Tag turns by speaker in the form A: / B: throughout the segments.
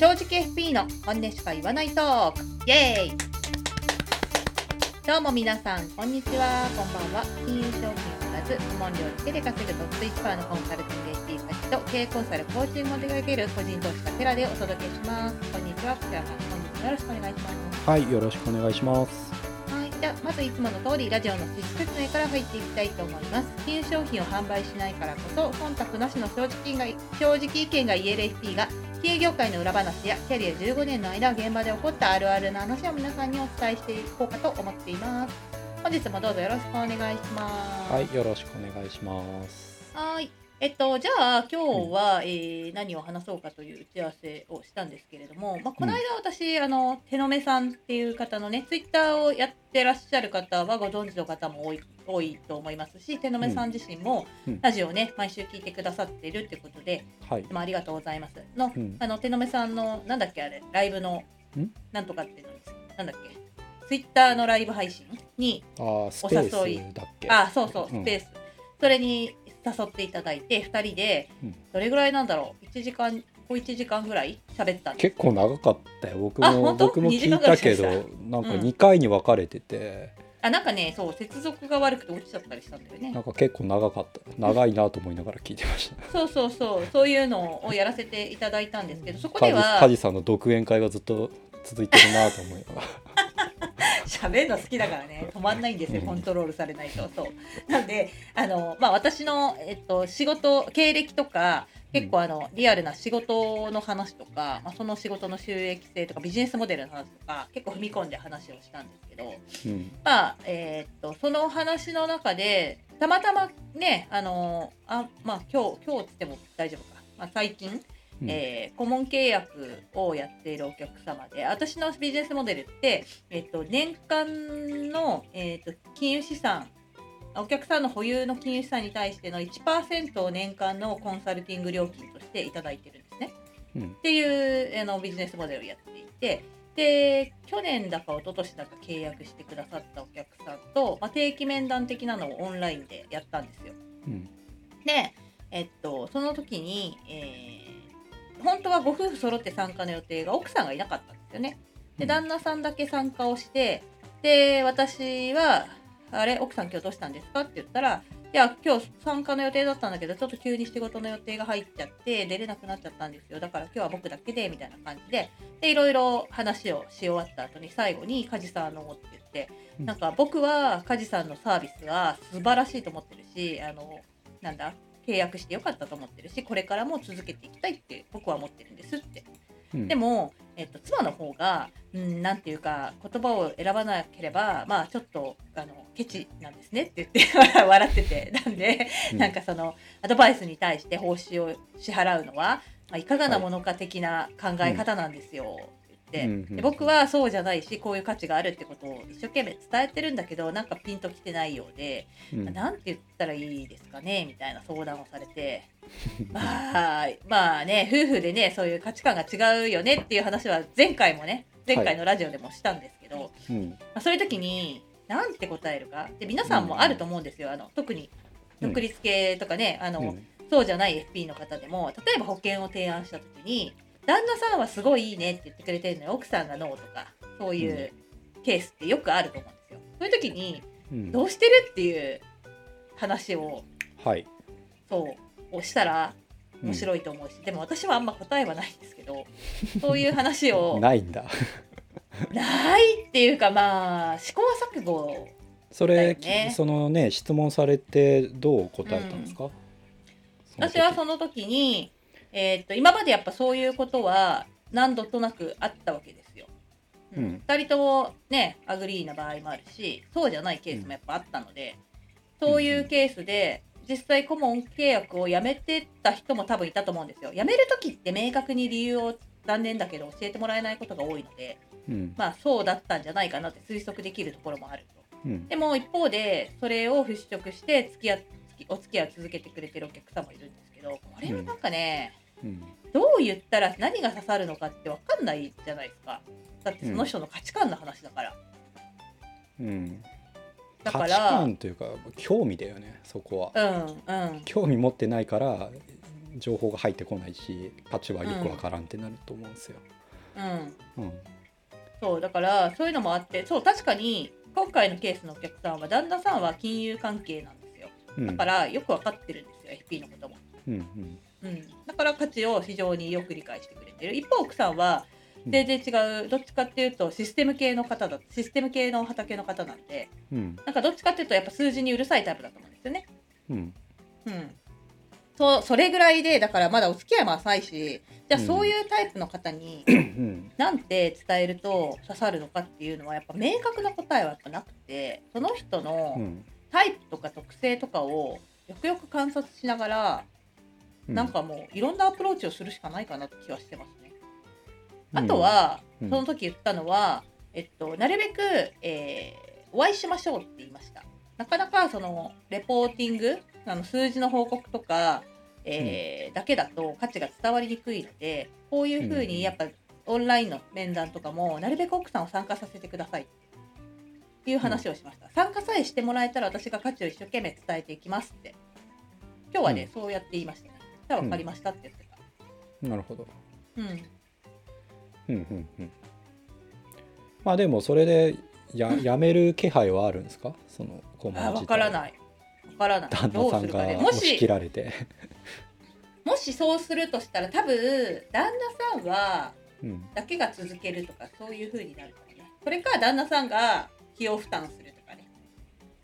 A: 正直 FP の本音しか言わないトーク。イエーイ。どうも皆さんこんにちは。こんばんは。金融商品を売らず顧問料だけで稼ぐトップ1%のコンサルティング FP 先と経営コンサルコーチングを手掛ける個人投資家テラでお届けします。こんにちは。こちらさん本日もよろしくお願いします
B: はい、よろしくお願いします。
A: はい、じゃあまずいつもの通りラジオの実説明から入っていきたいと思います。金融商品を販売しないからこそ忖度なしの正直が正直意見が言える FP が金融業界の裏話やキャリア15年の間現場で起こったあるあるな話を皆さんにお伝えしていこうかと思っています。本日もどうぞよろしくお願いします。
B: はい、よろしくお願いします。
A: はい。えっと、じゃあ今日は、えー何を話そうかという打ち合わせをしたんですけれども、まあ、この間私、あの手の目さんっていう方のねツイッターをやってらっしゃる方はご存知の方も多い多いと思いますし手の目さん自身も
B: うん。
A: ラジオをね毎週聞いてくださってるってことで、
B: はい。
A: ありがとうございます。の,、
B: うん。
A: あの手の目さんのなんだっけあれライブの
B: ん。
A: なんとかっていうのですなんだっけ？ツイッターのライブ配信に
B: あー、スペ
A: お誘い
B: ースだっけ？
A: あそうそう
B: うん。
A: スペース、それに誘っていただいて2人で
B: うん。
A: どれぐらいなんだろう？1時間小1時間ぐらい？喋った
B: 結構長かったよ。僕も僕も聞いたけど、なんか
A: うん。
B: 2回に分かれてて、
A: あなんかねそう接続が悪くて落ちちゃったりしたんだよね。
B: なんか結構長かった。長いなと思いながら聞いてました。
A: そうそうそう。そういうのをやらせていただいたんですけどそこでは
B: カジさんの独演会がずっと続いてるなと思いながら。
A: 喋るの好きだからね。止まんないんですよ。
B: うん。
A: コントロールされないと。そう。なんであの、まあ、私の、えっと、仕事経歴とか結構あのリアルな仕事の話とか、まあ、その仕事の収益性とかビジネスモデルの話とか結構踏み込んで話をしたんですけど
B: うん。
A: まあえーっとその話の中でたまたまねあのあまあ今日今日っつっても大丈夫か、まあ、最近
B: うん
A: えー顧問契約をやっているお客様で私のビジネスモデルって、えっと年間の、えっと金融資産お客さんの保有の金融資産に対しての1%を年間のコンサルティング料金としていただいてるんですね。
B: うん
A: っていうあのビジネスモデルをやっていてで去年だか一昨年だか契約してくださったお客さんと、まあ、定期面談的なのをオンラインでやったんですよ。
B: うん。
A: で、えっと、その時に、えー本当はご夫婦揃って参加の予定が奥さんがいなかったんですよね。で、旦那さんだけ参加をして、で、私は、あれ、奥さん今日どうしたんですかって言ったら、いや、今日参加の予定だったんだけど、ちょっと急に仕事の予定が入っちゃって、出れなくなっちゃったんですよ。だから今日は僕だけで、みたいな感じで、で、いろいろ話をし終わった後に、最後に、梶さんのって言って、
B: うん
A: なんか僕は梶さんのサービスは素晴らしいと思ってるし、あの、なんだ、契約してよかったと思ってるし、これからも続けていきたいって僕は思ってるんですって。
B: うん
A: でも、えっと、妻の方が、うん、なんていうか、言葉を選ばなければ、まあ、ちょっと、あの、ケチなんですねって言って 笑ってて。なんで、
B: うん
A: なんかその、アドバイスに対して報酬を支払うのは、まあ、いかがなものか的な考え方なんですよ。って言って
B: うん。
A: で僕はそうじゃないしこういう価値があるってことを一生懸命伝えてるんだけどなんかピンときてないようで、
B: うん。
A: なんて言ったらいいですかねみたいな相談をされて まあまあね夫婦でねそういう価値観が違うよねっていう話は前回もね前回のラジオでもしたんですけど、
B: うん。
A: まあ、そういう時になんて答えるかで皆さんもあると思うんですよ、あの特に独立系とかね、あの
B: うん。
A: そうじゃない FP の方でも例えば保険を提案した時に旦那さんはすごいいいねって言ってくれてるのに奥さんがノーとかそういうケースってよくあると思うんですよ。そういう時に
B: うん。
A: どうしてるっていう話を
B: はい。
A: そうをしたら面白いと思うし、でも私はあんま答えはないんですけどそういう話を
B: ないんだ。
A: ないっていうかまあ試行錯誤
B: それ、そのね質問されてどう答えたんですか、その時。
A: 私はその時に、えーっと今までやっぱそういうことは何度となくあったわけですよ。う
B: うん
A: ん、2人ともね agree な場合もあるしそうじゃないケースもやっぱあったので、そういうケースで実際顧問契約をやめてた人も多分いたと思うんですよ。辞める時って明確に理由を残念だけど教えてもらえないことが多いので
B: うん
A: まあそうだったんじゃないかなって推測できるところもあると。
B: うん
A: でも一方でそれを払拭して付き合お付き合いを続けてくれてるお客さんもいるんですけどこれはなんかね、
B: うん
A: どう言ったら何が刺さるのかって分かんないじゃないですか。だってその人の価値観の話だから、
B: うん、
A: だから
B: 価値観というか興味だよねそこは。
A: うんうん。
B: 興味持ってないから情報が入ってこないし価値はよくわからんってなると思うんですよ。
A: うん。
B: うん。
A: そうだからそういうのもあってそう確かに今回のケースのお客さんは旦那さんは金融関係なんですよ。
B: うん。
A: だからよく分かってるんですよ FP のことも、
B: うんうん。
A: うん、だから価値を非常によく理解してくれてる。一方奥さんは
B: うん。
A: 全然違うどっちかっていうとシステム系の方だシステム系の畑の方なんで
B: うん。
A: なんかどっちかっていうとやっぱ数字にうるさいタイプだと思うんですよね。
B: うん。
A: うん。そうそれぐらいでだからまだお付き合いも浅いしじゃあ
B: うん。
A: そういうタイプの方に
B: うん。
A: なんて伝えると刺さるのかっていうのはやっぱ明確な答えはやっぱなくてその人
B: う
A: の
B: ん。
A: タイプとか特性とかをよくよく観察しながら、
B: うん
A: なんかもういろんなアプローチをするしかないかなって気はしてますね。あとは、
B: うん。
A: その時言ったのは、えっと、なるべく、えーお会いしましょうって言いました。なかなかそのレポーティングあの数字の報告とか、えーだけだと価値が伝わりにくいのでこういうふう
B: うん
A: にやっぱオンラインの面談とかもなるべく奥さんを参加させてくださいっていう話をしました、参加さえしてもらえたら私が価値を一生懸命伝えていきますって。今日はね、そうやって言いましたねじゃあ分かりましたって言ってた。
B: なるほど。
A: うん。
B: うんうんうん。まあでもそれでや やめる気配はあるんですか？その顧問
A: あ分からない。分からない。
B: 旦那さん
A: かね。
B: が
A: も
B: 押し切
A: し
B: られて。
A: もしそうするとしたら多分旦那さんは
B: うん。
A: だけが続けるとかそういう風になるかもね。それか旦那さんが費用負担するとかね。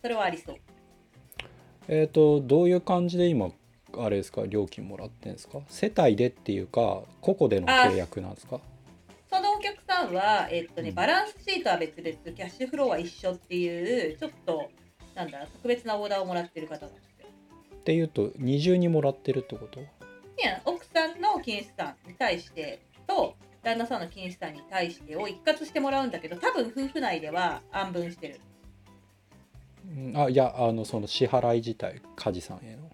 A: それはありそう。
B: えっ、とどういう感じで今あれですか料金もらってんですか？世帯でっていうか個々での契約なんですか？
A: そのお客さんは、えっとね、
B: うん。
A: バランスシートは別々キャッシュフローは一緒っていうちょっとなんだ特別なオーダーをもらってる方なんですよ
B: っていうと二重にもらってるってこと？
A: いや奥さんの金資産に対してと旦那さんの金資産に対してを一括してもらうんだけど多分夫婦内では安分してる。
B: うん。あいやあのその支払い自体梶さんへの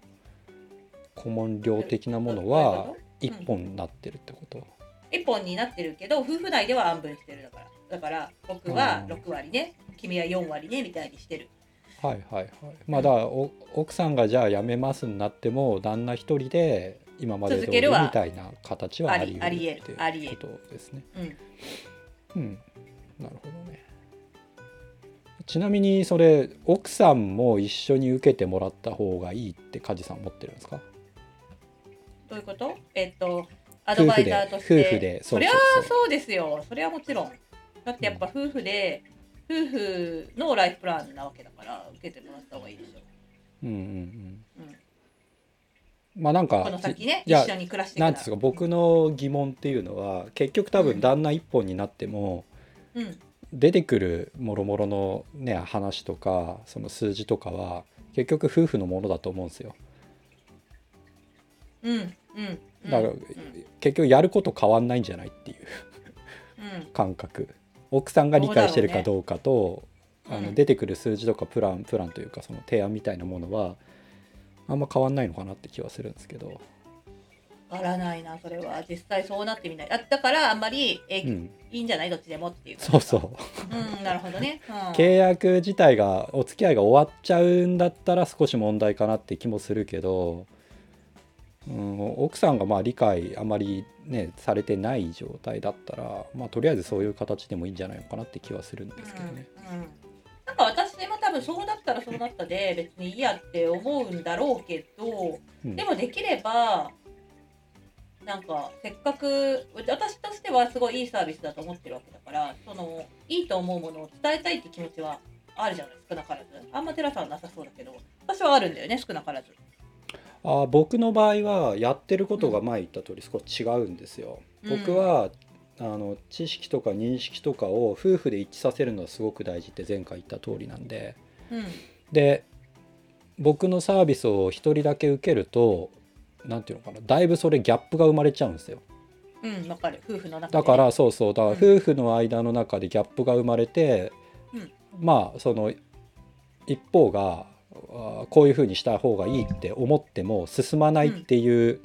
B: 顧問料的なものは一本になってるってこと、
A: 一本になってるけど夫婦内では安分してるだから。だから僕は
B: うん。
A: 6割ね。君は4割ねみたいにしてる。
B: はいはいはい。まあだからお奥さんがじゃあ辞めますになっても旦那一人で今まで通りみ
A: 続けるは
B: たいな形はあり得るっていうことですね。
A: うん。
B: うん。なるほどね。ちなみにそれ奥さんも一緒に受けてもらった方がいいって梶さん思ってるんですか？
A: どういうこと？えっとアドバイザーとして。
B: 夫婦で
A: そりゃ
B: そう
A: ですよ。それはもちろん。だってやっぱ夫婦で、夫婦のライフプランなわけだから受けてもらった方がいいでしょ、
B: うんうんうん。
A: うん、
B: まあなんか
A: この先ね一緒に暮らして
B: なんですか僕の疑問っていうのは結局多分旦那一本になっても、
A: うん。
B: 出てくるもろもろのね話とかその数字とかは結局夫婦のものだと思うんですよ。
A: うんうん。うん
B: だから、
A: うん。
B: 結局やること変わんないんじゃないっていう。
A: うん。
B: 感覚。奥さんが理解してるかどうかとあの
A: うん。
B: 出てくる数字とかプランプランというかその提案みたいなものはあんま変わんないのかなって気はするんですけど、
A: わからないなそれは。実際そうなってみない。あだからあんまりえ、
B: うん、
A: いいんじゃないどっちでもっていう
B: そうそう。
A: うんなるほどね、うん、
B: 契約自体がお付き合いが終わっちゃうんだったら少し問題かなって気もするけど、うん、奥さんがまあ理解あまりねされてない状態だったら、まあ、とりあえずそういう形でもいいんじゃないのかなって気はするんですけどね。
A: うんうん。なんか私も多分そうなったらそうなったで別にいいやって思うんだろうけど
B: うん。
A: でもできればなんかせっかく私としてはすごいいいサービスだと思ってるわけだからそのいいと思うものを伝えたいって気持ちはあるじゃない少なからず。あんまテラさんはなさそうだけど私はあるんだよね少なからず
B: あ僕の場合はやってることが前言った通り少し違うんですよ。
A: うん。
B: 僕はあの知識とか認識とかを夫婦で一致させるのはすごく大事って前回言った通りなんで。
A: うん。
B: で僕のサービスを一人だけ受けると何ていうのかなだいぶそれギャップが生まれちゃうんですよ。
A: うんわかる。夫婦の中で。
B: だからそうそうだから
A: うん。
B: 夫婦の間の中でギャップが生まれて、
A: うん。
B: まあその一方がこういうふうにした方がいいって思っても進まないっていう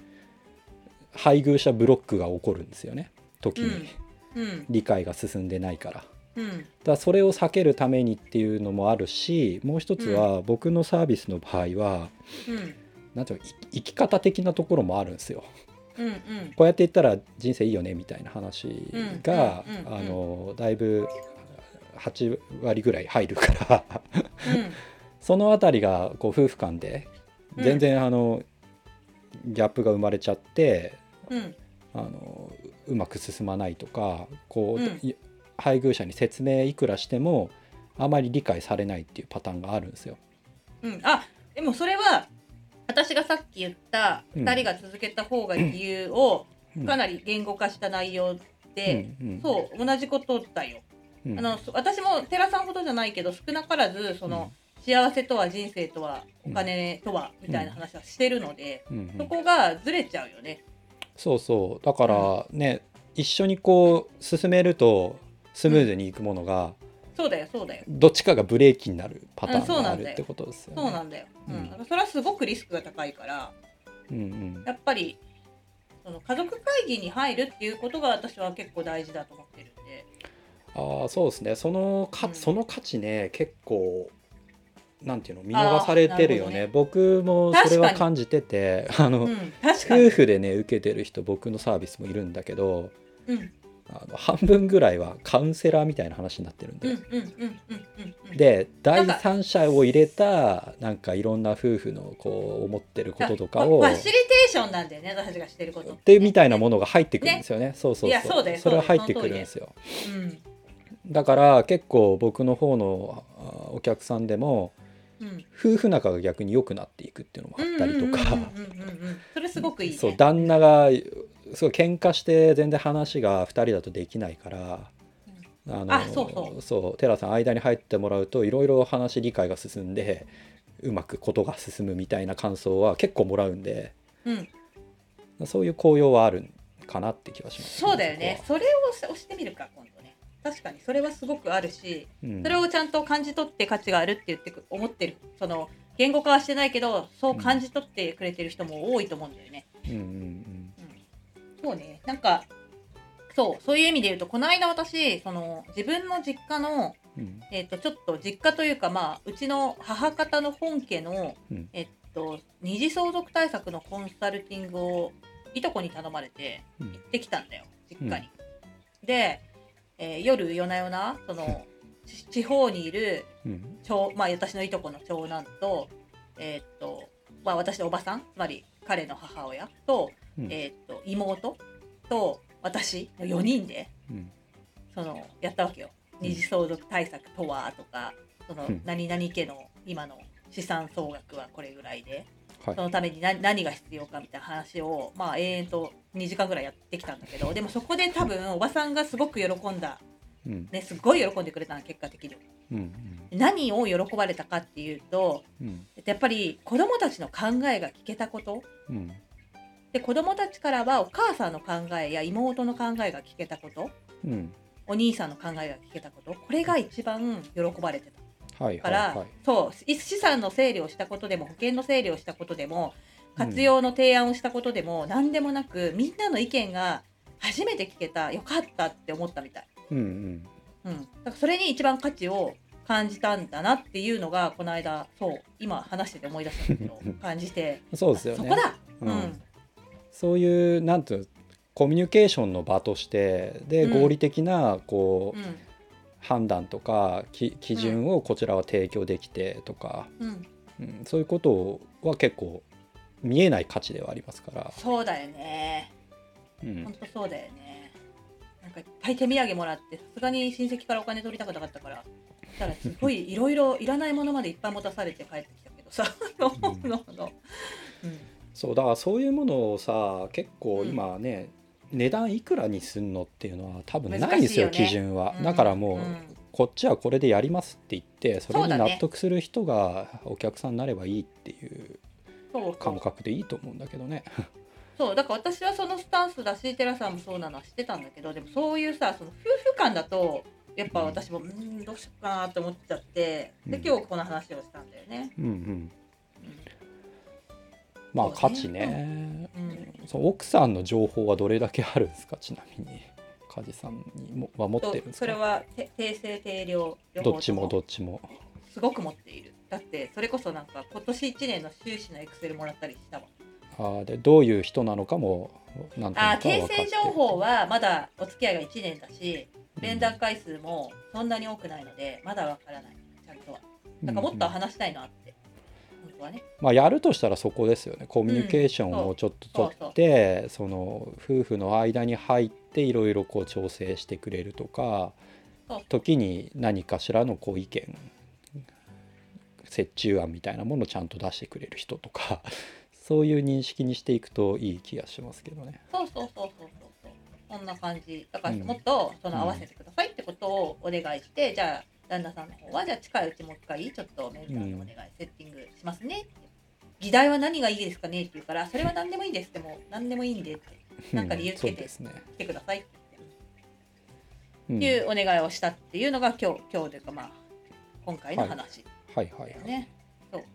B: 配偶者ブロックが起こるんですよね。時に、
A: うん。
B: 理解が進んでないから。
A: うん。
B: だからそれを避けるためにっていうのもあるしもう一つは僕のサービスの場合は
A: うん。
B: なんていう生き方的なところもあるんですよ。
A: うんうん。
B: こうやって言ったら人生いいよねみたいな話が、だいぶ8割ぐらい入るからそのあたりがこう夫婦間で
A: うん。
B: 全然あの、ギャップが生まれちゃって
A: うん。うん
B: あのうまく進まないとかこう、
A: うん。
B: い配偶者に説明いくらしてもあまり理解されないっていうパターンがあるんですよ。
A: うん。あでもそれは私がさっき言った
B: うん。
A: 2人が続けた方が理由を
B: うん。
A: かなり言語化した内容で、そう同じことだよ。
B: うん。
A: あのそ私も寺さんほどじゃないけど少なからずその、幸せとは人生とはお金とはみたいな話はしてるので、
B: うん。うん
A: そこがずれちゃうよね。
B: そうそう。だからね、一緒にこう進めるとスムーズにいくものが、
A: そうだよそうだよ。
B: どっちかがブレーキになるパターンがあるってことですよね。
A: そうなんだよ。うん。
B: うん。
A: それはすごくリスクが高いから
B: うんうん。
A: やっぱりその家族会議に入るっていうことが私は結構大事だと思ってるんで。
B: ああそうですね。そのか、
A: うん。
B: その価値ね結構なんていうの見逃されてるよね。
A: あーなる
B: 僕もそれは感じてて あの、
A: うん。
B: 夫婦でね受けてる人僕のサービスもいるんだけど
A: うん。
B: あの半分ぐらいはカウンセラーみたいな話になってるんで。で第三者を入れたなんかいろんな夫婦のこう思ってることとかを
A: ファシリテーションなんだよね私がしてること
B: でみたいなものが入ってくるんですよね。そうそう
A: そう。
B: それは入ってくるんですよ。
A: うん。
B: だから結構僕の方のあお客さんでも
A: うん
B: 夫婦仲が逆に良くなっていくっていうのもあったりとか。
A: それすごくいいね。
B: そう旦那がすごい喧嘩して全然話が2人だとできないから。あの
A: あそうそう。
B: そう寺さん間に入ってもらうといろいろ話理解が進んでうまくことが進むみたいな感想は結構もらうんで。
A: うん。
B: そういう効用はあるかなって気がします、
A: そうだよね。
B: そ
A: れを押してみるか今度ね確かにそれはすごくあるし
B: はうん。
A: それをちゃんと感じ取って価値があるって言ってく思ってる。その言語化はしてないけどそう感じ取ってくれてる人も多いと思うんだよね。
B: うん。うん
A: うんそうね。なんかそうそういう意味で言うとこの間私その自分の実家の
B: うん。うん
A: えっとちょっと実家というかまあうちの母方の本家の、
B: うん。
A: えっと二次相続対策のコンサルティングをいとこに頼まれて
B: うん。
A: 行ってきたんだよ実家に。で、えー夜夜な夜なそのち 地方にいる
B: うん。
A: 長、まあ、私のいとこの長男と,、えっとまあ、私のおばさんつまり彼の母親と,、
B: うん。
A: えっと妹と私の4人で
B: うん。
A: そのやったわけよ。二次相続対策とはとかその
B: うん。
A: 何々家の今の資産総額はこれぐらいで。
B: はい
A: そのために何何が必要かみたいな話をまあ永遠と2時間ぐらいやってきたんだけどでもそこで多分おばさんがすごく喜んだ、
B: うん。
A: ね、すごい喜んでくれたの結果的に。
B: うん
A: 何を喜ばれたかっていうと
B: うん。
A: やっぱり子供たちの考えが聞けたこと。
B: うん。
A: で子供たちからはお母さんの考えや妹の考えが聞けたこと。
B: うん。
A: お兄さんの考えが聞けたこと。これが一番喜ばれてた
B: はい
A: から、
B: はい。はい
A: そう資産の整理をしたことでも保険の整理をしたことでも活用の提案をしたことでも、何でもなくみんなの意見が初めて聞けたよかったって思ったみたい、
B: うんうん。
A: うん、だからそれに一番価値を感じたんだなっていうのがこの間そう今話してて思い出したんだけど 感じて。
B: そうですよね。
A: そこだ、
B: う
A: うん。ん
B: そういうなんていうのコミュニケーションの場としてで
A: うん。
B: 合理的なこう、
A: うん
B: 判断とかき基準をこちらは提供できてとか、
A: うん、
B: うんそういうことは結構見えない価値ではありますから、
A: そうだよね。
B: うん。
A: 本当そうだよね。なんかいっぱい手土産もらってさすがに親戚からお金取りたくなかったからしたらすごいいろいろいらないものまでいっぱい持たされて帰ってきたけどさ。の
B: うそうだからそういうものをさ結構
A: うん
B: 今ね、値段いくらにすんのっていうのは多分ないんですよ基準は、
A: うん
B: だからもう、
A: うん。
B: こっちはこれでやりますって言ってそれに納得する人がお客さんになればいいっていう感覚でいいと思うんだけどね。
A: そうだから私はそのスタンスだしテラさんもそうなのは知ってたんだけどでもそういうさその夫婦間だとやっぱ私もうーんどうしようかなと思っちゃってで
B: うん。
A: 今日この話をしたんだよね。
B: うんうん、
A: うん
B: まあ価値ね、
A: うん。
B: そう奥さんの情報はどれだけあるんですか？ちなみに梶さんにもは持ってるんですか？
A: それはて定性定量
B: どっちもどっちも。
A: すごく持っている。だってそれこそなんか今年1年の収支のエクセルもらったりしたわ。
B: あーでどういう人なのかもなんと
A: あ
B: なく
A: 訂正情報はまだお付き合いが1年だし連絡回数もそんなに多くないのでまだわからない。ちゃんとは。なんかもっと話したいなって、本当はね
B: まあ、やるとしたらそこですよね。コミュニケーションをちょっと取って、その夫婦の間に入っていろいろこう調整してくれるとか時に何かしらのこう意見折衷案みたいなものをちゃんと出してくれる人とか そういう認識にしていくといい気がしますけどね。
A: そうそうそうそうそうそう。そんな感じ。だから
B: うん。
A: もっとその合わせてくださいってことをお願いして、じゃあ旦那さんの方はじゃあ近いうちもう一回ちょっとメールさんでお願い、セッティングしますね。って。議題は何がいいですかねって言うからそれは何でもいいですってもう何でもいいんでって。なんか理由つけて。来てくださいって。
B: うん。
A: いうお願いをしたっていうのが今日今日というかまあ今回の話。
B: はいはいはい。
A: ね。そう。ね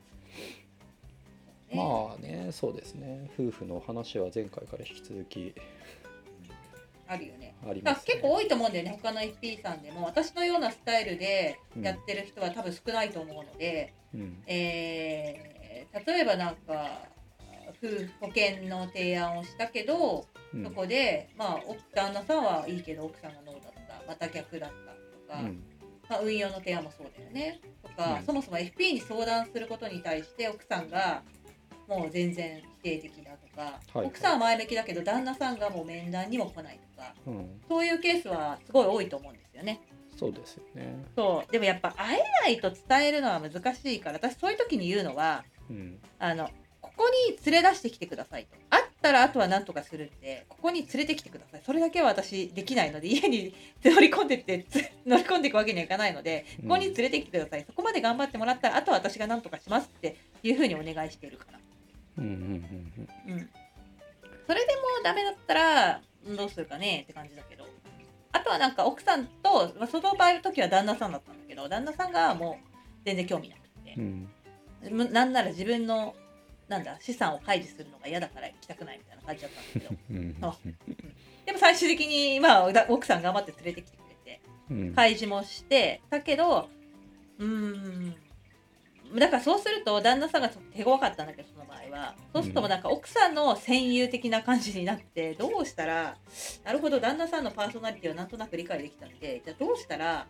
B: まあねそうですね。夫婦の話は前回から引き続き
A: あるよね。
B: あります、ね。
A: 結構多いと思うんだよね他の FP さんでも。私のようなスタイルでやってる人は多分少ないと思うので、
B: うん。
A: えー例えばなんか夫婦保険の提案をしたけど、
B: うん。
A: そこでまあ奥旦那さんはいいけど奥さんがノーだった。また逆だったとか、
B: うん。
A: まあ、運用の提案もそうだよね。とか、
B: うん。
A: そもそも FP に相談することに対して奥さんがもう全然否定的だとか、
B: はい
A: 奥さんは前向きだけど旦那さんがもう面談にも来ないとか
B: うん、
A: そういうケースはすごい多いと思うんですよね。
B: そうですよね。
A: そう。でもやっぱ会えないと伝えるのは難しいから私そういう時に言うのは
B: うん。
A: あのここに連れ出してきてくださいと。会ったらあとは何とかするんでここに連れてきてください。それだけは私できないので家に 乗り込んでってつ 乗り込んでいくわけにはいかないのでここに連れてきてください、そこまで頑張ってもらったらあとは私が何とかしますっていうふうにお願いしているから、
B: うんうんうん
A: うん、それでもダメだったらうんどうするかね？って感じだけど。あとはなんか奥さんと、まあ、その場合の時は旦那さんだったんだけど旦那さんがもう全然興味なくて。
B: う、ん。
A: むなんなら自分のなんだ資産を開示するのが嫌だから行きたくないみたいな感じだったんだけど。
B: うん
A: でも最終的に、まあ、だ奥さん頑張って連れてきてくれて
B: うん。
A: 開示もしてだけどうーんだからそうすると旦那さんがちょっと手強かったんだけどその場合は。そうするともうなんか奥さんの戦友的な感じになってどうしたらなるほど旦那さんのパーソナリティをなんとなく理解できたんでじゃあどうしたら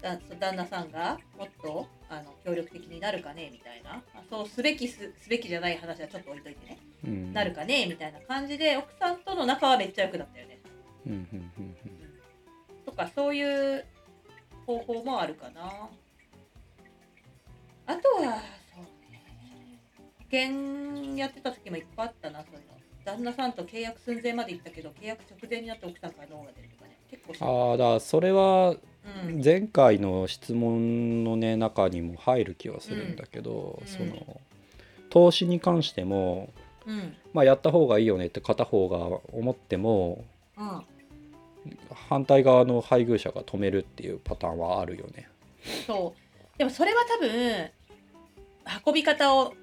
A: だ旦那さんがもっとあの協力的になるかねみたいな。あそうすべきすすべきじゃない話はちょっと置いといてね。
B: うん。
A: なるかねみたいな感じで奥さんとの仲はめっちゃ良くなったよね。
B: うんうん。うん。
A: とかそういう方法もあるかなあとはそうね。保険やってた時もいっぱいあったなそういうの旦那さんと契約寸前まで行ったけど契約直前になって奥さんからノーが出るとかね。結構
B: ああだからそれは
A: うん。
B: 前回の質問のね中にも入る気はするんだけど、
A: うん。
B: その投資に関しても、
A: うん。
B: まあ、やった方がいいよねって片方が思っても
A: うん。
B: 反対側の配偶者が止めるっていうパターンはあるよね。
A: そう。でもそれは多分運び方を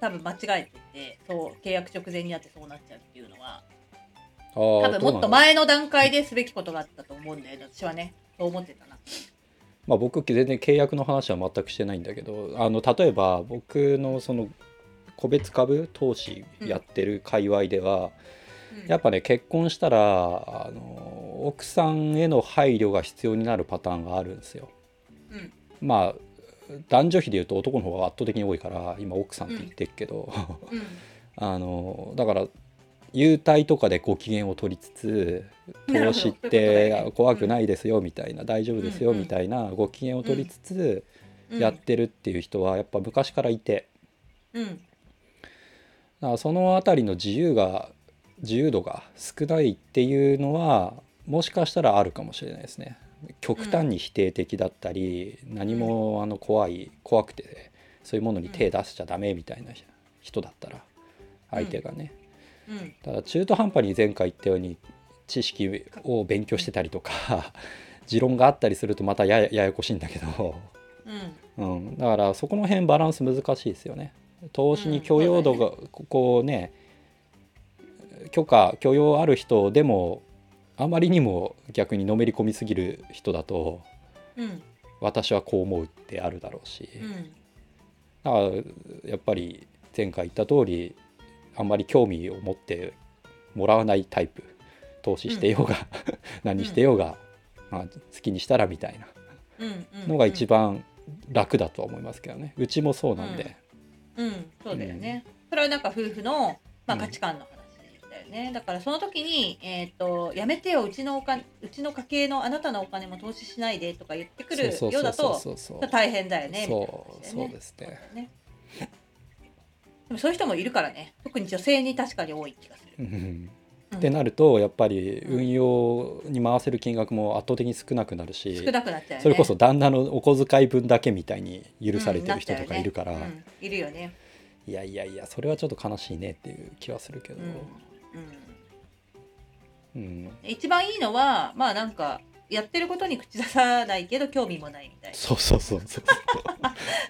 A: 多分間違えててそう契約直前になってそうなっちゃうっていうのは多分もっと前の段階ですべきことがあったと思うんだよね私はね。そう思ってたな。
B: まあ、僕全然契約の話は全くしてないんだけどあの例えば僕のその個別株投資やってる界隈では、
A: うん。
B: やっぱね結婚したらあの奥さんへの配慮が必要になるパターンがあるんですよ。
A: うん。
B: まあ男女比でいうと男の方が圧倒的に多いから今奥さんって言ってるけど、
A: うん。
B: あのだから優待とかでご機嫌を取りつつ投資って
A: ね。
B: 怖くないですよみたいな、大丈夫ですよ
A: うんうん。
B: みたいなご機嫌を取りつつ
A: うん。
B: やってるっていう人はやっぱ昔からいて。
A: うん。
B: だからその辺りの自由が自由度が少ないっていうのはもしかしたらあるかもしれないですね。極端に否定的だったり、何もあの怖い怖くてそういうものに手出しちゃダメみたいな人だったら相手がね、
A: うん。
B: ただ中途半端に前回言ったように知識を勉強してたりとか 持論があったりするとまたややこしいんだけど、
A: うん。
B: うん、だからそこの辺バランス難しいですよね。投資に許容度がここうね許可許容ある人でもあまりにも逆にのめり込みすぎる人だと
A: うん。
B: 私はこう思うってあるだろうし、
A: うん。
B: だからやっぱり前回言った通りあんまり興味を持ってもらわないタイプ。投資してようが、何してようが、まあ、好きにしたらみたいな。
A: うんうん。
B: のが一番楽だとは思いますけどね。うちもそうなんで、
A: うん。そうだよね、それはなんか夫婦の、まあ、
B: うん。
A: 価値観のよね、だからその時に、えっとやめてようちのお金うちの家計のあなたのお金も投資しないでとか言ってくるようだと
B: そうそうそう。
A: 大変だよね。
B: そう。そうですね。
A: ね。でもそういう人もいるからね。特に女性に確かに多い気がする、
B: うん。
A: うん。
B: ってなるとやっぱり運用に回せる金額も圧倒的に少なくなるし、
A: 少な
B: それこそ旦那のお小遣い分だけみたいに許されてる人とかいるから、
A: いるよね。
B: いやいやいやそれはちょっと悲しいねっていう気はするけど、
A: うん、うん
B: うん
A: 一番いいのはまあなんかやってることに口出さないけど興味もないみたいな。
B: そうそうそうそう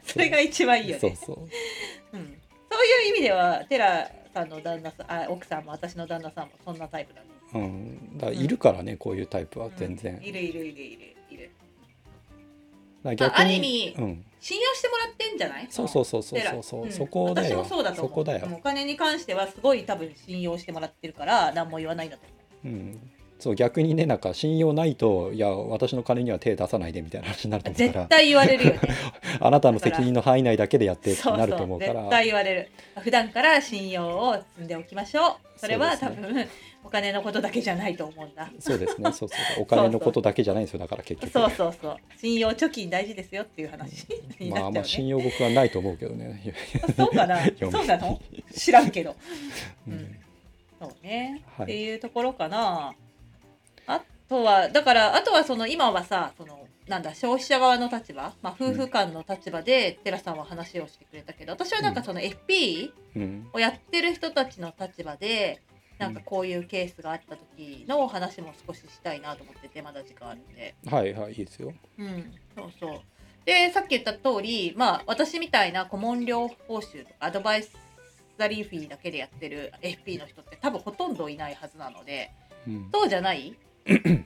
A: そ れが一番いいよね。
B: そうそう。
A: うん、そういう意味ではテラさんの旦那さんあ奥さんも私の旦那さんもそんなタイプだね
B: うん、だからいるからね、こういうタイプは全然、
A: うん。いるいるいるいる。いる。
B: だ逆に
A: あある意味
B: うん、
A: 信用してもらってんじゃない？
B: そうそうそうそうそうそう、
A: ん。
B: そこだよ。
A: 私もそうだと思う。
B: そこだよ。
A: お金に関してはすごい多分信用してもらってるから何も言わないんだと思
B: う。ん、そう逆にねなんか信用ないといや私の金には手出さないでみたいな話になると
A: う
B: 思うから。
A: 絶対言われるよね。
B: あなたの責任の範囲内だけでやってって
A: そう
B: なると
A: そう
B: 思うから。
A: 絶対言われる。普段から信用を積んでおきましょう。それは多分お金のことだけじゃないと思うんだ。
B: そうですね。そうそう。お金のことだけじゃないんですよ。だから結局
A: そうそうそう。信用貯金大事ですよっていう話ね。
B: まあまあ信用僕はないと思うけどね、
A: そうかな。そうなの？知らんけど。
B: う
A: うん。んそうね、
B: はい。
A: っていうところかな。あとはだからあとはその今はさそのなんだ消費者側の立場、まあ、夫婦間の立場で寺さんは話をしてくれたけど私はなんかその FP
B: うん。
A: をやってる人たちの立場でなんかこういうケースがあった時の話も少ししたいなと思っててまだ時間あるんで。
B: はいはいいいですよ。
A: うん、そうそう。で、さっき言った通り、まあ、私みたいな顧問療報酬とかアドバイザリーフィーだけでやってる FP の人って多分ほとんどいないはずなので、
B: うん。
A: そうじゃない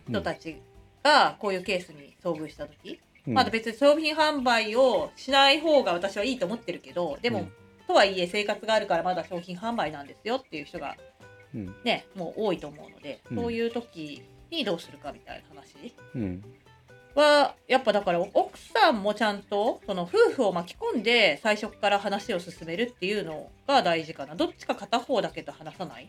A: 人たちがこういうケースに遭遇した時、
B: うん。
A: まだ別に商品販売をしない方が私はいいと思ってるけど、でも、
B: うん。
A: とはいえ生活があるからまだ商品販売なんですよっていう人が
B: うん
A: ね、もう多いと思うので、
B: うん。
A: そういう時にどうするかみたいな話。
B: うん。
A: はやっぱだから奥さんもちゃんとその夫婦を巻き込んで最初から話を進めるっていうのが大事かな。どっちか片方だけと話さない？っ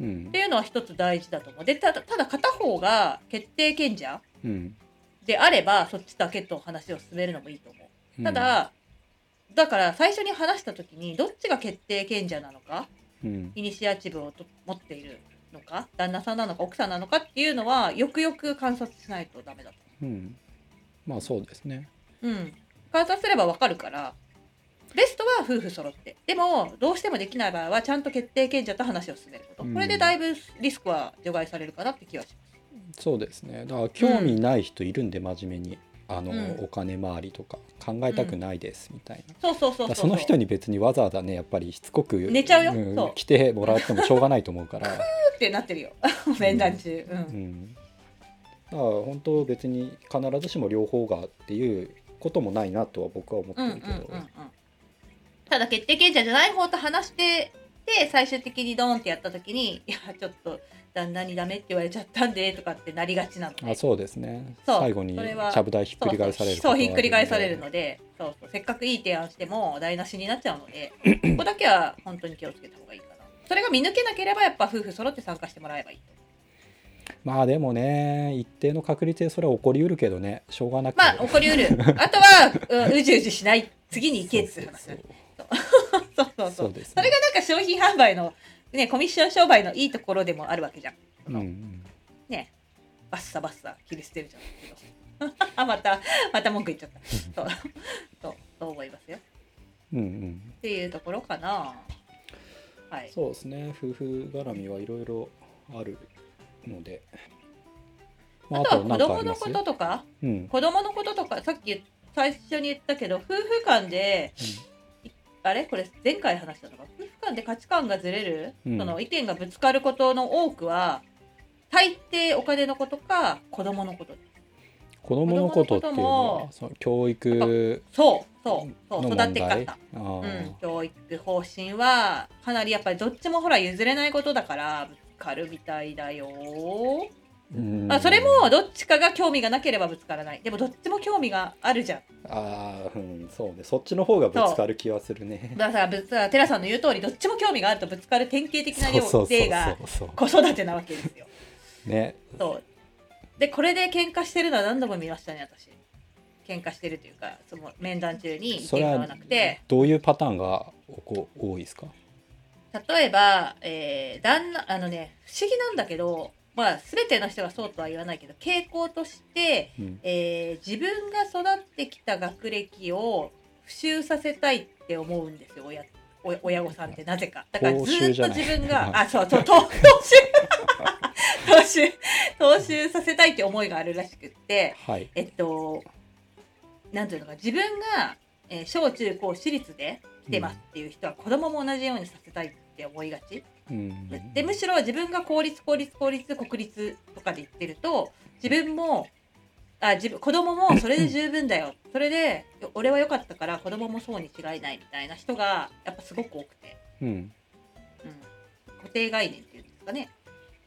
B: うん。
A: ていうのは一つ大事だと思う。でただただ片方が決定権者
B: うん。
A: であればそっちだけと話を進めるのもいいと思う。ただ、だから最初に話した時にどっちが決定権者なのか
B: うん
A: イニシアチブをと持っているのか旦那さんなのか奥さんなのかっていうのはよくよく観察しないとダメだと
B: うん。まあそうですね。
A: うん、観察すればわかるからベストは夫婦揃って。でもどうしてもできない場合はちゃんと決定権者と話を進めること、
B: うん。
A: これでだいぶリスクは除外されるかなって気はします。
B: そうですね。だから興味ない人いるんで真面目にあの、
A: うん。
B: お金回りとか考えたくないですみたいな、
A: そうそうそうそう
B: その人に別にわざわざねやっぱりしつこく
A: 寝ちゃうよ。う
B: 来てもらってもしょうがないと思うから、
A: ってなってるよ。面談中、うん。
B: うん、だから本当別に必ずしも両方がっていうこともないなとは僕は思って
A: うんうん
B: るけど、
A: うんうん。ただ決定権者じゃない方と話してで最終的にドーンってやった時にいやちょっと旦那にダメって言われちゃったんでとかってなりがちなので
B: あそうですね。最後にちゃぶ台ひっくり返される
A: そうひっくり返される
B: の
A: のでそうそう。せっかくいい提案しても台無しになっちゃうので ここだけは本当に気をつけた方がいいかな。それが見抜けなければやっぱ夫婦揃って参加してもらえばいいと。
B: まあでもね一定の確率でそれは起こりうるけどね。しょうがなく
A: まあ起こりうる。あとは、うん、うじうじしない。次に行けっていう話
B: そう。
A: そうそうそう。
B: そうですね。
A: それがなんか商品販売のねコミッション商売のいいところでもあるわけじゃん。
B: うんうん。
A: ね。バッサバッサ切り捨てるじゃん。あ またまた文句言っちゃった。そう。そうそう思いますよ。
B: うんうん。
A: っていうところかな。はい。
B: そうですね。夫婦絡みはいろいろあるので、ま
A: あとは子供のこととか
B: うん。
A: 子供のこととかさっき最初に言ったけど夫婦間であれ？これ前回話したのか？夫婦間で価値観がずれる、
B: うん。
A: その意見がぶつかることの多くは大抵お金のことか子供のこと
B: 子供のことっていうのはその教育
A: そうそうそう育
B: の問題？
A: て方、
B: あ
A: う
B: ー
A: ん、教育方針はかなりやっぱりどっちもほら譲れないことだからぶつかるみたいだよ、
B: うん
A: まあ、それもどっちかが興味がなければぶつからない。でもどっちも興味があるじゃん。
B: あーうんそうね。そっちの方がぶつかる気はするね。
A: だからぶつテラさんの言う通りどっちも興味があるとぶつかる典型的な例が子育てなわけですよ。
B: ね。
A: そう。でこれで喧嘩してるのは何度も見ましたね私。喧嘩してるというかその面談中に意見が合わなくて。
B: どういうパターンがこう多いですか？
A: 例えば、えー旦那あのね不思議なんだけどまあ全ての人がそうとは言わないけど傾向として、
B: うん。
A: えー自分が育ってきた学歴を復習させたいって思うんですよ親お親御さんってなぜか。だからずっと自分があそうそうと踏襲踏襲踏襲させたいって思いがあるらしくって
B: はい。
A: えっとなんていうのか自分が、えー小中高私立で来てますっていう人は子供も同じようにさせたいって思いがち、
B: うん
A: でむしろ自分が公立公立公立国立とかで言ってると自分もあ自分子供もそれで十分だよ。それで俺は良かったから子供もそうに違いないみたいな人がやっぱすごく多くて、
B: うん。
A: うん、固定概念っていうんですかね。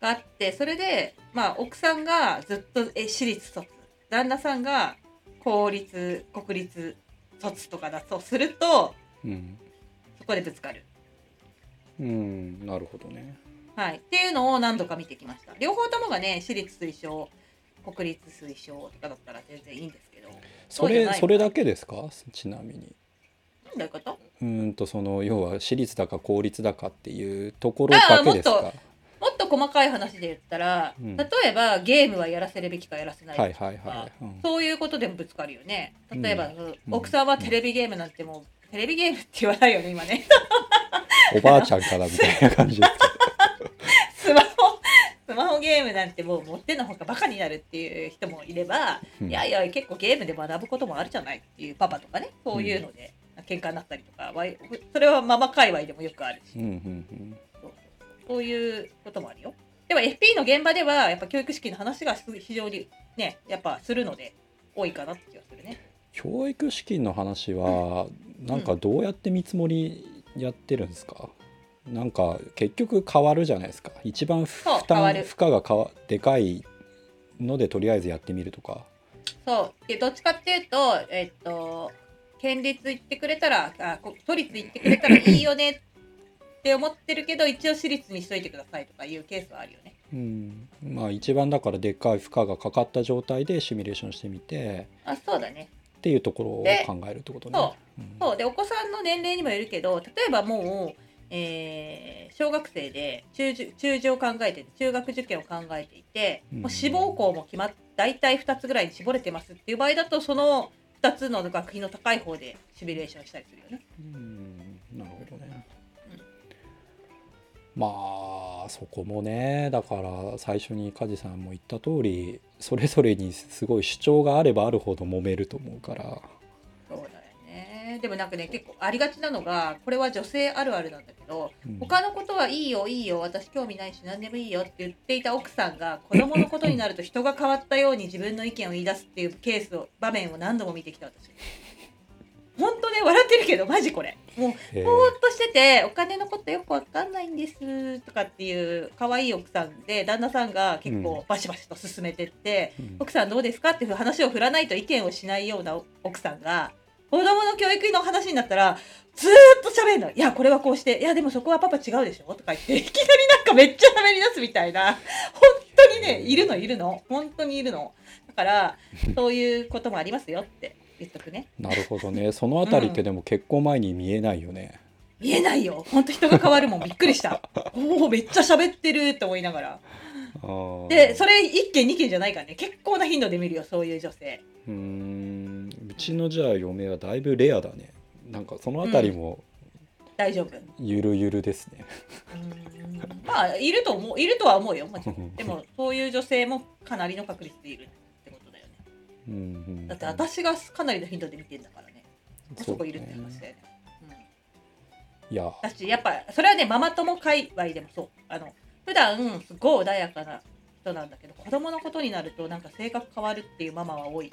A: があってそれでまあ奥さんがずっとえ私立卒。旦那さんが公立国立卒とかだとすると
B: うん。
A: そこでぶつかる。
B: うんなるほどね。
A: はい、っていうのを何度か見てきました。両方ともがね私立推奨国立推奨とかだったら全然いいんですけど。
B: それ
A: そ
B: れだけですか？ちなみに。
A: どういうこと？
B: うーんとその要は私立だか公立だかっていうところだけですか？
A: もっもっと細かい話で言ったら、
B: うん。
A: 例えばゲームはやらせるべきかやらせない
B: はい
A: べきか、
B: はいはい、うん。
A: そういうことでもぶつかるよね。例えば、
B: うん。
A: 奥さんはテレビゲームなんてもうテレビゲームって言わないよね今ね
B: おばあちゃんからみたいな感じです
A: スマホスマホゲームなんてもう持ってのほかバカになるっていう人もいれば、
B: けど、
A: いやいや結構ゲームで学ぶこともあるじゃないっていうパパとかねそういうので喧嘩になったりとかわいそれはママ界隈でもよくあるし、
B: うんうんうん。
A: そういうこともあるよ。でも FP の現場ではやっぱ教育式の話がす非常にねやっぱするので多いかなって気がするね。
B: 教育資金の話はなんかどうやって見積もりやってるんですか、なんか結局変わるじゃないですか。一番負担負荷がかわでかいのでとりあえずやってみるとか。
A: そう。でどっちかっていうとえっと県立行ってくれたらあこ都立行ってくれたらいいよね。って思ってるけど一応私立にしといてくださいとかいうケースはあるよね。
B: うん。まあ一番だからでっかい負荷がかかった状態でシミュレーションしてみて。
A: あそうだね。
B: っていうところを
A: で
B: 考えるってことね。
A: そ
B: う
A: でお子さんの年齢にもよるけど例えばもう、えー小学生で中受中受を考えてて中学受験を考えていて、
B: うん
A: もう志望校も決まっ大体2つぐらいに絞れてますっていう場合だとその2つの学費の高い方でシミュレーションしたりするよね。
B: うんなるほどね。まあそこもねだから最初に梶さんも言った通りそれぞれにすごい主張があればあるほど揉めると思うから。
A: でもなんかね結構ありがちなのがこれは女性あるあるなんだけど
B: うん。
A: 他のことはいいよいいよ私興味ないし何でもいいよって言っていた奥さんが子供のことになると人が変わったように自分の意見を言い出すっていうケースを場面を何度も見てきた私。本当ね笑ってるけどマジこれ。もう
B: え。ー
A: ぼーっとしててお金のことよくわかんないんですとかっていう可愛い奥さんで旦那さんが結構バシバシと進めてって、
B: うん。
A: 奥さんどうですかっていう話を振らないと意見をしないような奥さんが子供の教育の話になったらずーっと喋るの。いや、これはこうして、いや、でもそこはパパ違うでしょ？とか言って、いきなりなんかめっちゃ喋り出すみたいな、本当にね、いるの、いるの。本当にいるの。だから、そういうこともありますよって言っとくね。
B: なるほどねそのあたりってでも結婚前に見えないよね。
A: 見えないよ。本当人が変わるもん。びっくりした。おお、めっちゃ喋ってるって思いながら。で、それ1件2件じゃないからね。結構な頻度で見るよ、そういう女性。
B: うーんうちのじゃあ嫁はだいぶレアだね。なんかそのあたりも
A: 大丈夫。
B: ゆるゆるですね、
A: まあ、いると思う、いるとは思うよ。もちろん。でも、そういう女性もかなりの確率でいるってことだよね。
B: うんうん
A: だって私がかなりの頻度で見てんだからね。そ
B: そう
A: こいるって話だよね。うん、
B: いや。
A: だしやっぱそれはねママ友界隈でもそう。あの普段すごい穏やかな人なんだけど子供のことになるとなんか性格変わるっていうママは多い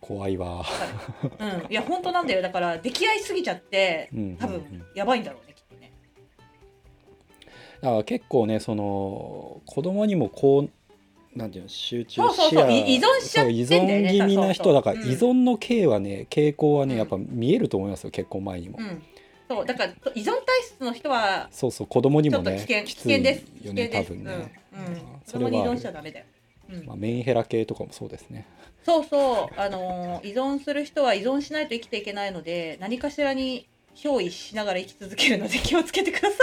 B: 怖いわ。
A: うん。いや本当なんだよ。だから出来合いすぎちゃって
B: うん
A: 多分やばいんだろうねきっとね。
B: だから結構ねその子供にもこうなんていうの集中
A: そうそう
B: 視野
A: そうい依存しちゃってんだよね
B: そう依存気味な人だから依存の傾はね傾向はね
A: うん。
B: やっぱ見えると思いますよ結婚前にも、
A: うん。そうだから依存体質の人は
B: そうそう子供にもね
A: 危険危険です危
B: よね
A: 険です。
B: 多分ね、
A: うんうん。
B: それは
A: 依存しちゃダメだよ、うん
B: まあ、メンヘラ系とかもそうですね
A: そうそう、あのー依存する人は依存しないと生きていけないので何かしらに憑依しながら生き続けるので気をつけてくださ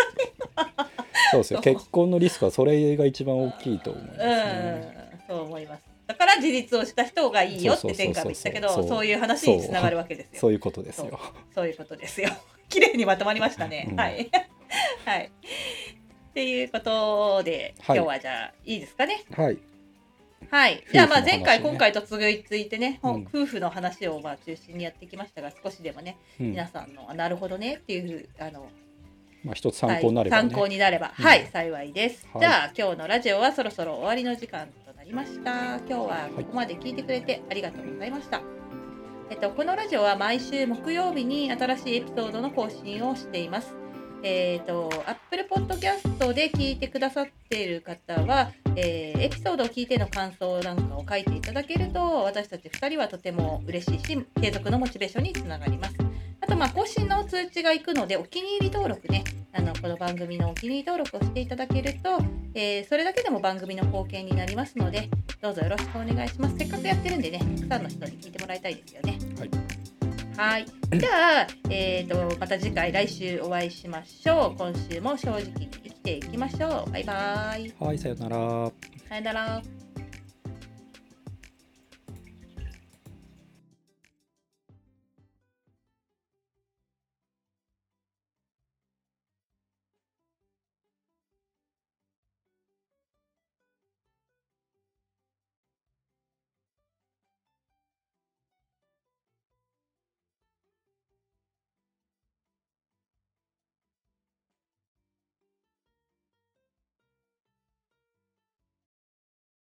B: そうですよ結婚のリスクはそれが一番大きいと思います
A: い。
B: ね、
A: うん、そう思います。だから自立をした人がいいよって前回も言ったけど、
B: そう
A: いう話につながるわけですよ。
B: そういうことですよ
A: そういうことですよ。綺麗にまとまりましたね。
B: うん
A: はい。はい。っていうことで、
B: はい
A: 今日はじゃあいいですかね。
B: はい
A: はい。じゃあまあ前回、今回と続いてね、
B: うん。
A: 夫婦の話をまあ中心にやってきましたが、少しでもね、
B: うん。
A: 皆さんのあなるほどねっていうあの
B: まあ、一つ参考になれば、ね。
A: はい参考になれば、
B: うん。
A: はい幸いです、
B: はい。
A: じゃあ今日のラジオはそろそろ終わりの時間となりました。今日はここまで聞いてくれてありがとうございました、えっと、このラジオは毎週木曜日に新しいエピソードの更新をしていますえっ、と Apple Podcast で聞いてくださっている方は、えーエピソードを聞いての感想なんかを書いていただけると私たち2人はとても嬉しいし継続のモチベーションにつながります。あとまあ更新の通知が行くのでお気に入り登録ねあのこの番組のお気に入り登録をしていただけると、えーそれだけでも番組の貢献になりますのでどうぞよろしくお願いします。せっかくやってるんでねたくさんの人に聞いてもらいたいですよね。
B: はい。
A: はい。じゃあ、えー、とまた次回来週お会いしましょう。今週も正直に生きていきましょう。バイバイ。
B: はいさよなら。
A: さよなら